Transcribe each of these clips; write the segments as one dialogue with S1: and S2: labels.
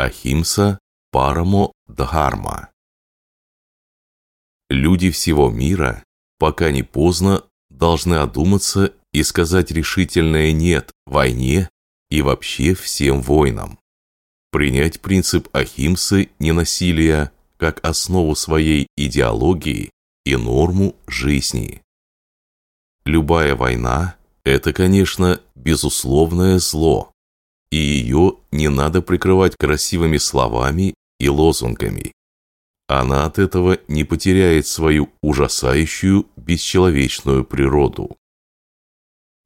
S1: Ахимса Парамо Дхарма. Люди всего мира, пока не поздно, должны одуматься и сказать решительное «нет» войне и вообще всем войнам. Принять принцип Ахимсы ненасилия как основу своей идеологии и норму жизни. Любая война – это, конечно, безусловное зло, и ее не надо прикрывать красивыми словами и лозунгами. Она от этого не потеряет свою ужасающую бесчеловечную природу.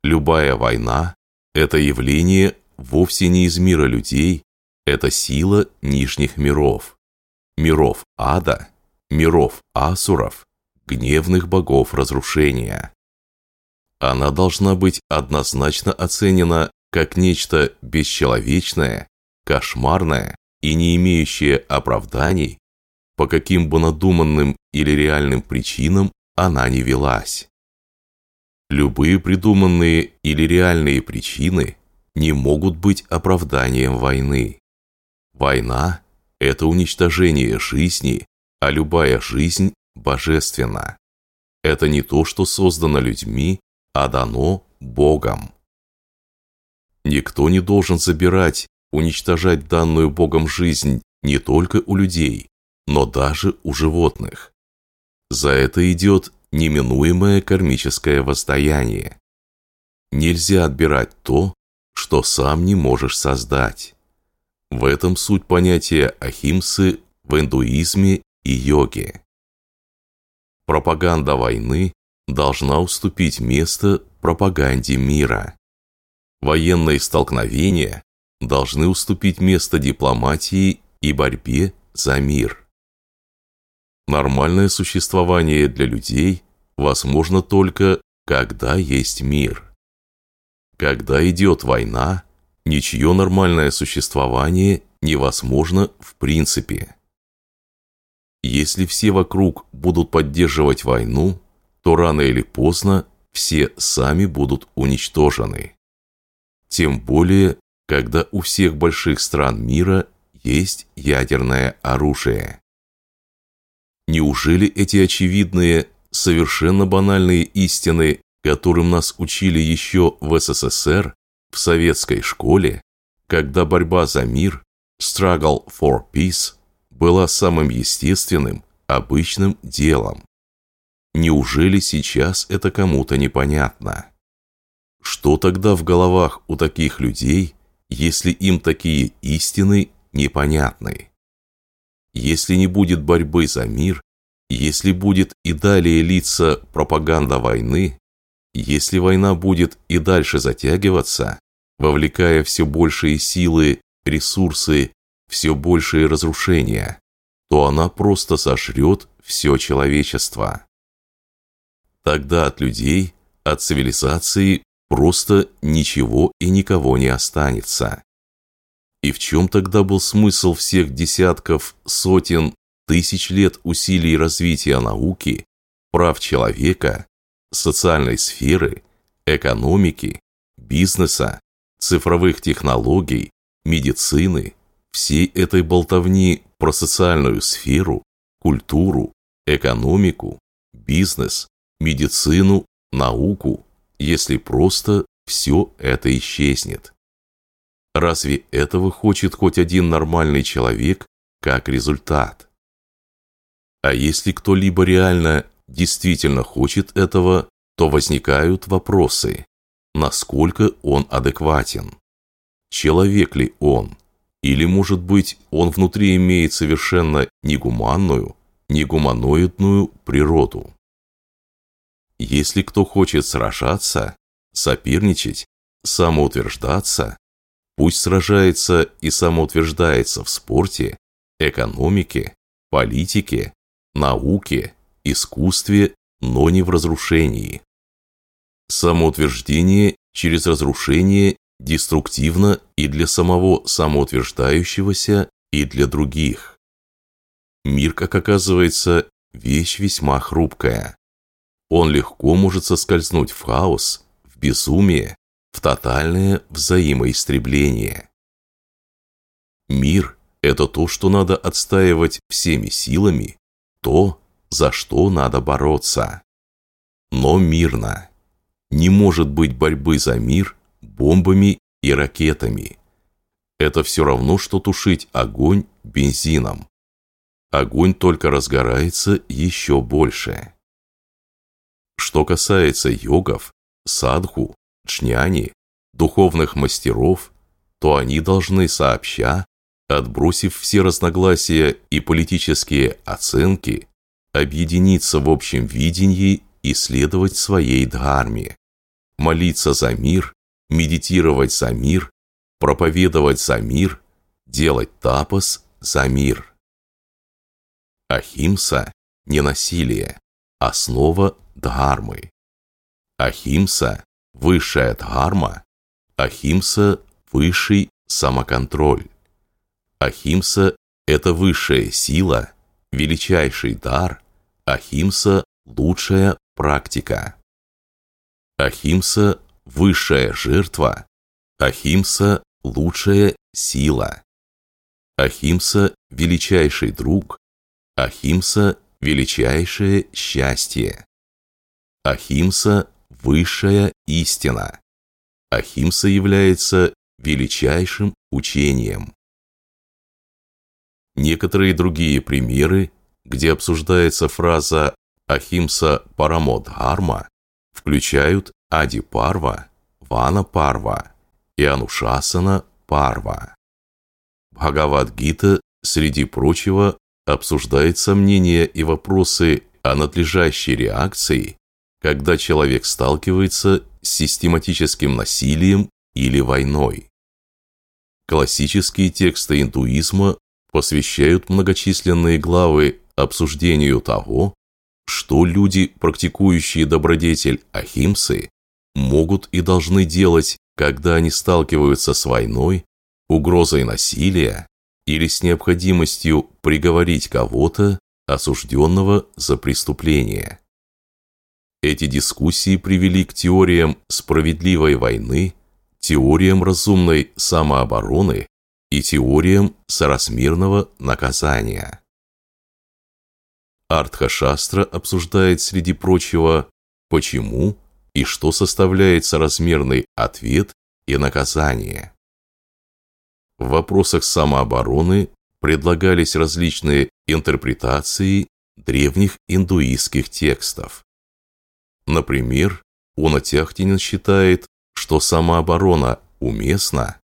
S1: Любая война – это явление вовсе не из мира людей, это сила нижних миров, миров ада, миров асуров, гневных богов разрушения. Она должна быть однозначно оценена как нечто бесчеловечное, кошмарное и не имеющее оправданий, по каким бы надуманным или реальным причинам она не велась. Любые придуманные или реальные причины не могут быть оправданием войны. Война – это уничтожение жизни, а любая жизнь божественна. Это не то, что создано людьми, а дано Богом. Никто не должен забирать, уничтожать данную Богом жизнь не только у людей, но даже у животных. За это идет неминуемое кармическое воздаяние. Нельзя отбирать то, что сам не можешь создать. В этом суть понятия ахимсы в индуизме и йоге. Пропаганда войны должна уступить место пропаганде мира. Военные столкновения должны уступить место дипломатии и борьбе за мир. Нормальное существование для людей возможно только, когда есть мир. Когда идет война, ничье нормальное существование невозможно в принципе. Если все вокруг будут поддерживать войну, то рано или поздно все сами будут уничтожены. Тем более, когда у всех больших стран мира есть ядерное оружие. Неужели эти очевидные, совершенно банальные истины, которым нас учили еще в СССР, в советской школе, когда борьба за мир, struggle for peace, была самым естественным, обычным делом? Неужели сейчас это кому-то непонятно? Что тогда в головах у таких людей, если им такие истины непонятны? Если не будет борьбы за мир, если будет и далее литься пропаганда войны, если война будет и дальше затягиваться, вовлекая все большие силы, ресурсы, все большие разрушения, то она просто сожрет все человечество. Тогда от людей, от цивилизации просто ничего и никого не останется. И в чем тогда был смысл всех десятков, сотен, тысяч лет усилий развития науки, прав человека, социальной сферы, экономики, бизнеса, цифровых технологий, медицины, всей этой болтовни про социальную сферу, культуру, экономику, бизнес, медицину, науку, если просто все это исчезнет. Разве этого хочет хоть один нормальный человек как результат? А если кто-либо реально действительно хочет этого, то возникают вопросы, насколько он адекватен. Человек ли он? Или, может быть, он внутри имеет совершенно негуманную, негуманоидную природу? Если кто хочет сражаться, соперничать, самоутверждаться, пусть сражается и самоутверждается в спорте, экономике, политике, науке, искусстве, но не в разрушении. Самоутверждение через разрушение деструктивно и для самого самоутверждающегося, и для других. Мир, как оказывается, вещь весьма хрупкая он легко может соскользнуть в хаос, в безумие, в тотальное взаимоистребление. Мир это то, что надо отстаивать всеми силами, то, за что надо бороться. Но мирно. Не может быть борьбы за мир бомбами и ракетами. Это все равно, что тушить огонь бензином. Огонь только разгорается еще больше. Что касается йогов, садху, чняни, духовных мастеров, то они должны сообща, отбросив все разногласия и политические оценки, объединиться в общем видении и следовать своей дхарме, молиться за мир, медитировать за мир, проповедовать за мир, делать тапос за мир. Ахимса – не насилие, основа дхармы. Ахимса – высшая дхарма, ахимса – высший самоконтроль. Ахимса – это высшая сила, величайший дар, ахимса – лучшая практика. Ахимса – высшая жертва, ахимса – лучшая сила. Ахимса – величайший друг, ахимса – величайшее счастье. Ахимса – высшая истина. Ахимса является величайшим учением. Некоторые другие примеры, где обсуждается фраза «Ахимса Парамодхарма», включают Ади Парва, Вана Парва и Анушасана Парва. Бхагавад-гита, среди прочего, обсуждает сомнения и вопросы о надлежащей реакции когда человек сталкивается с систематическим насилием или войной. Классические тексты индуизма посвящают многочисленные главы обсуждению того, что люди, практикующие добродетель Ахимсы, могут и должны делать, когда они сталкиваются с войной, угрозой насилия или с необходимостью приговорить кого-то, осужденного за преступление. Эти дискуссии привели к теориям справедливой войны, теориям разумной самообороны и теориям соразмерного наказания. Артха-шастра обсуждает, среди прочего, почему и что составляет соразмерный ответ и наказание. В вопросах самообороны предлагались различные интерпретации древних индуистских текстов. Например, Онатяхтинин считает, что самооборона уместна,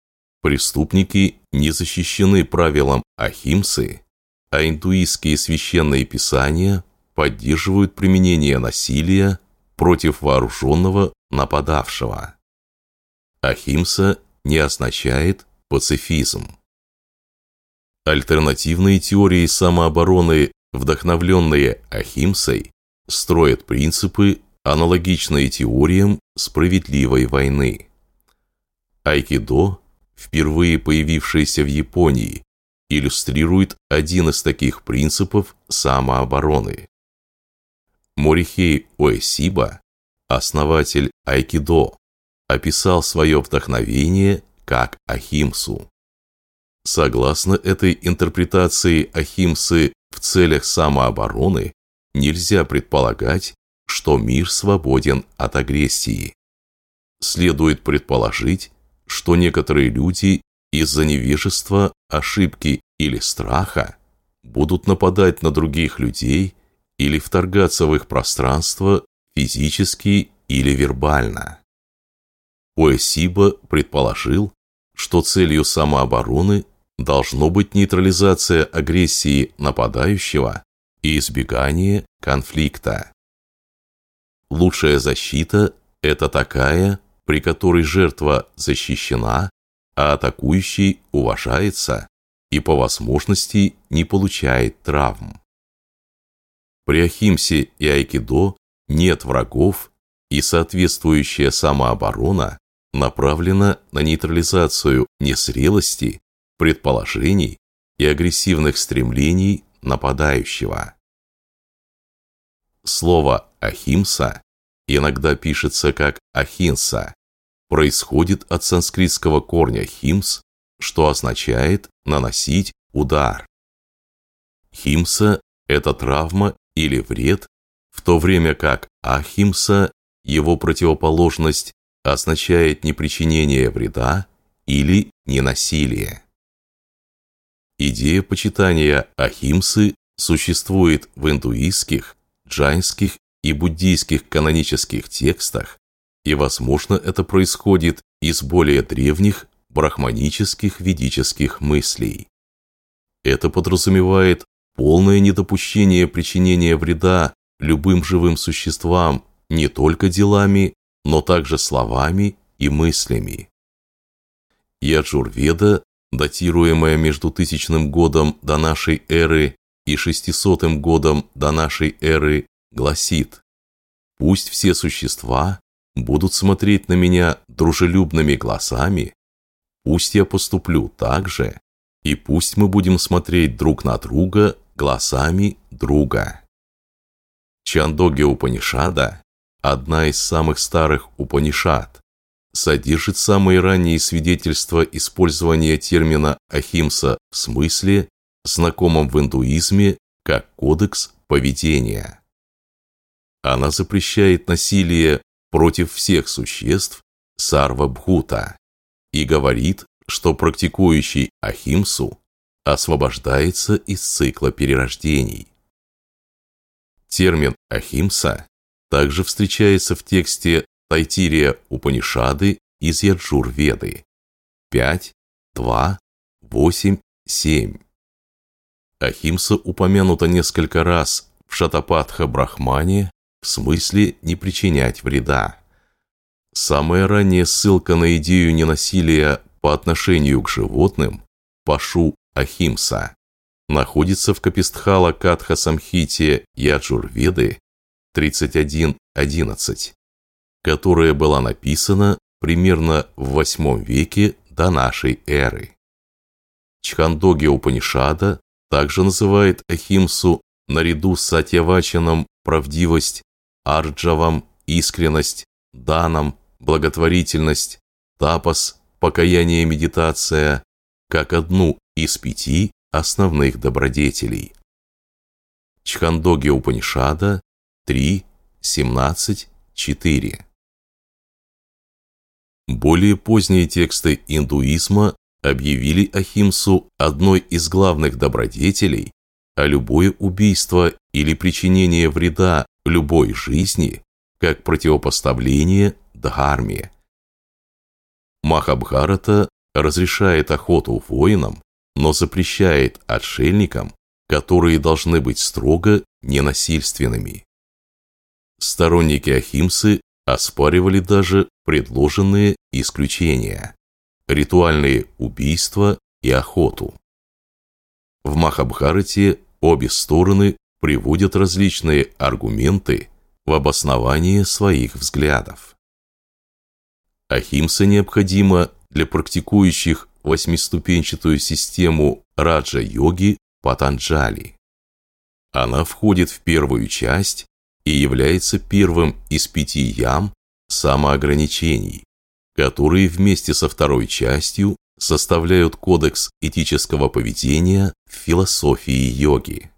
S1: преступники не защищены правилом Ахимсы, а индуистские священные писания поддерживают применение насилия против вооруженного нападавшего. Ахимса не означает пацифизм. Альтернативные теории самообороны, вдохновленные Ахимсой, строят принципы аналогичные теориям справедливой войны. Айкидо, впервые появившееся в Японии, иллюстрирует один из таких принципов самообороны. Морихей Уэсиба, основатель айкидо, описал свое вдохновение как ахимсу. Согласно этой интерпретации ахимсы в целях самообороны, нельзя предполагать, что мир свободен от агрессии. Следует предположить, что некоторые люди из-за невежества, ошибки или страха будут нападать на других людей или вторгаться в их пространство физически или вербально. Уэсиба предположил, что целью самообороны должно быть нейтрализация агрессии нападающего и избегание конфликта. Лучшая защита – это такая, при которой жертва защищена, а атакующий уважается и по возможности не получает травм. При Ахимсе и Айкидо нет врагов, и соответствующая самооборона направлена на нейтрализацию незрелости, предположений и агрессивных стремлений нападающего. Слово «ахимса» иногда пишется как «ахинса», происходит от санскритского корня «химс», что означает «наносить удар. Химса – это травма или вред, в то время как ахимса, его противоположность, означает непричинение вреда или ненасилие. Идея почитания ахимсы существует в индуистских, джайнских и буддийских канонических текстах, и, возможно, это происходит из более древних брахманических ведических мыслей. Это подразумевает полное недопущение причинения вреда любым живым существам не только делами, но также словами и мыслями. Яджурведа, датируемая между тысячным годом до нашей эры и 600 годом до нашей эры, гласит «Пусть все существа будут смотреть на меня дружелюбными глазами, пусть я поступлю так же, и пусть мы будем смотреть друг на друга глазами друга». Чандоги Упанишада, одна из самых старых Упанишад, содержит самые ранние свидетельства использования термина «ахимса» в смысле, знакомом в индуизме, как кодекс поведения. Она запрещает насилие против всех существ сарва-бхута и говорит, что практикующий ахимсу освобождается из цикла перерождений. Термин «ахимса» также встречается в тексте Тайтирия Упанишады из Яджур-Веды 5, 2, 8, 7. Ахимса упомянута несколько раз в Шатапатха Брахмане в смысле не причинять вреда. Самая ранняя ссылка на идею ненасилия по отношению к животным, Пашу Ахимса, находится в Капистхала Катха Самхите Яджурведы 31.11, которая была написана примерно в 8 веке до нашей эры. Чхандоги Упанишада также называет Ахимсу наряду с Сатьявачаном правдивость, Арджавам искренность, Даном благотворительность, Тапас покаяние медитация как одну из пяти основных добродетелей. Чхандоги Упанишада 3, 17, 4. Более поздние тексты индуизма объявили Ахимсу одной из главных добродетелей, а любое убийство или причинение вреда любой жизни как противопоставление дхарме. Махабхарата разрешает охоту воинам, но запрещает отшельникам, которые должны быть строго ненасильственными. Сторонники Ахимсы оспаривали даже предложенные исключения – ритуальные убийства и охоту. В Махабхарате обе стороны приводят различные аргументы в обоснование своих взглядов. Ахимса необходима для практикующих восьмиступенчатую систему раджа-йоги Патанджали. Она входит в первую часть и является первым из пяти ям самоограничений, которые вместе со второй частью составляют кодекс этического поведения в философии йоги.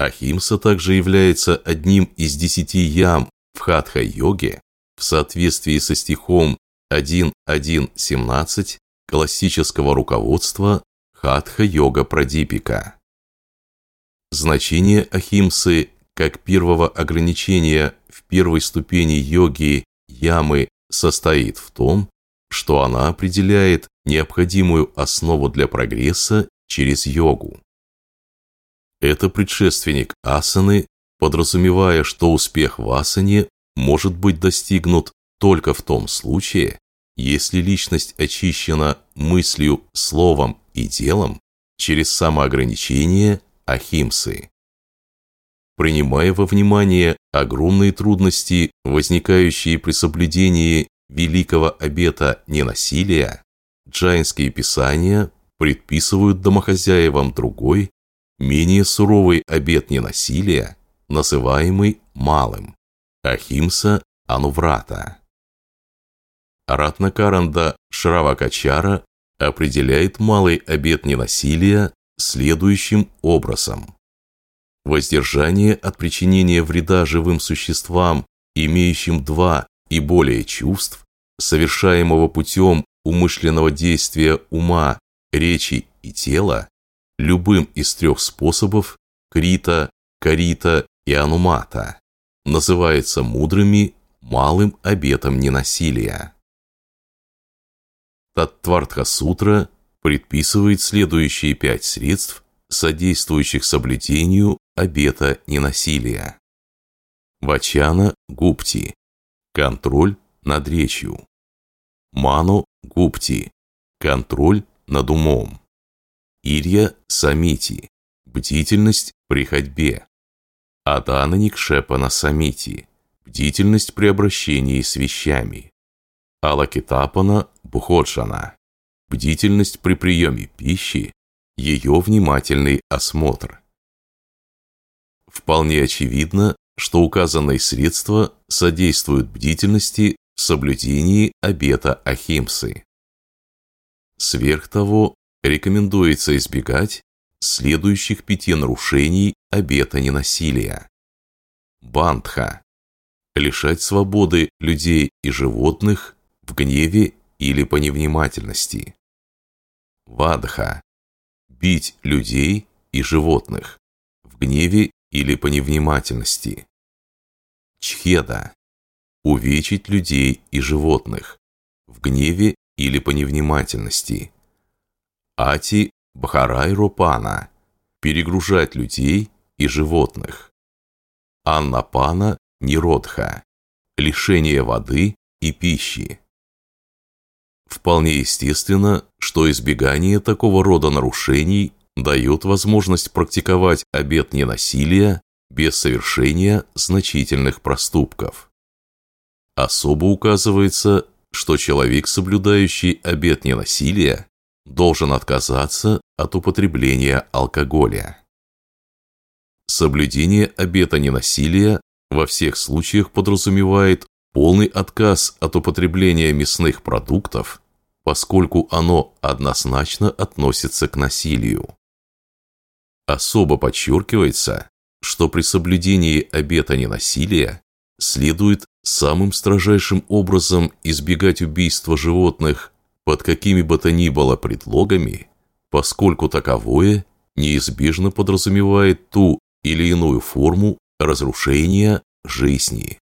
S1: Ахимса также является одним из десяти ям в хатха-йоге в соответствии со стихом 1.1.17 классического руководства Хатха-йога Прадипика. Значение Ахимсы как первого ограничения в первой ступени йоги ямы состоит в том, что она определяет необходимую основу для прогресса через йогу. Это предшественник асаны, подразумевая, что успех в асане может быть достигнут только в том случае, если личность очищена мыслью, словом и делом через самоограничение ахимсы. Принимая во внимание огромные трудности, возникающие при соблюдении великого обета ненасилия, джайнские писания предписывают домохозяевам другой, менее суровый обет ненасилия, называемый малым – Ахимса Ануврата. Ратнакаранда Шравакачара определяет малый обет ненасилия следующим образом. Воздержание от причинения вреда живым существам, имеющим два и более чувств, совершаемого путем умышленного действия ума, речи и тела, любым из трех способов крита, карита и анумата, называется мудрыми малым обетом ненасилия. Таттвартха-сутра предписывает следующие пять средств, содействующих соблюдению обета ненасилия. Вачана Гупти. Контроль над речью. Ману Гупти. Контроль над умом. Ирья Самити. Бдительность при ходьбе. Адана Никшепана Самити. Бдительность при обращении с вещами. Алакитапана Буходжана. Бдительность при приеме пищи, ее внимательный осмотр. Вполне очевидно, что указанные средства содействуют бдительности в соблюдении обета Ахимсы. Сверх того, рекомендуется избегать следующих пяти нарушений обета ненасилия. Бандха. Лишать свободы людей и животных в гневе или по невнимательности. Вадха. Бить людей и животных в гневе или по невнимательности. Чхеда. Увечить людей и животных в гневе или по невнимательности. Ати Бхарай Ропана. Перегружать людей и животных. Аннапана Ниродха. Лишение воды и пищи. Вполне естественно, что избегание такого рода нарушений дает возможность практиковать обет ненасилия без совершения значительных проступков. Особо указывается, что человек, соблюдающий обет ненасилия, должен отказаться от употребления алкоголя. Соблюдение обета ненасилия во всех случаях подразумевает полный отказ от употребления мясных продуктов, поскольку оно однозначно относится к насилию. Особо подчеркивается, что при соблюдении обета ненасилия следует самым строжайшим образом избегать убийства животных под какими бы то ни было предлогами, поскольку таковое неизбежно подразумевает ту или иную форму разрушения жизни.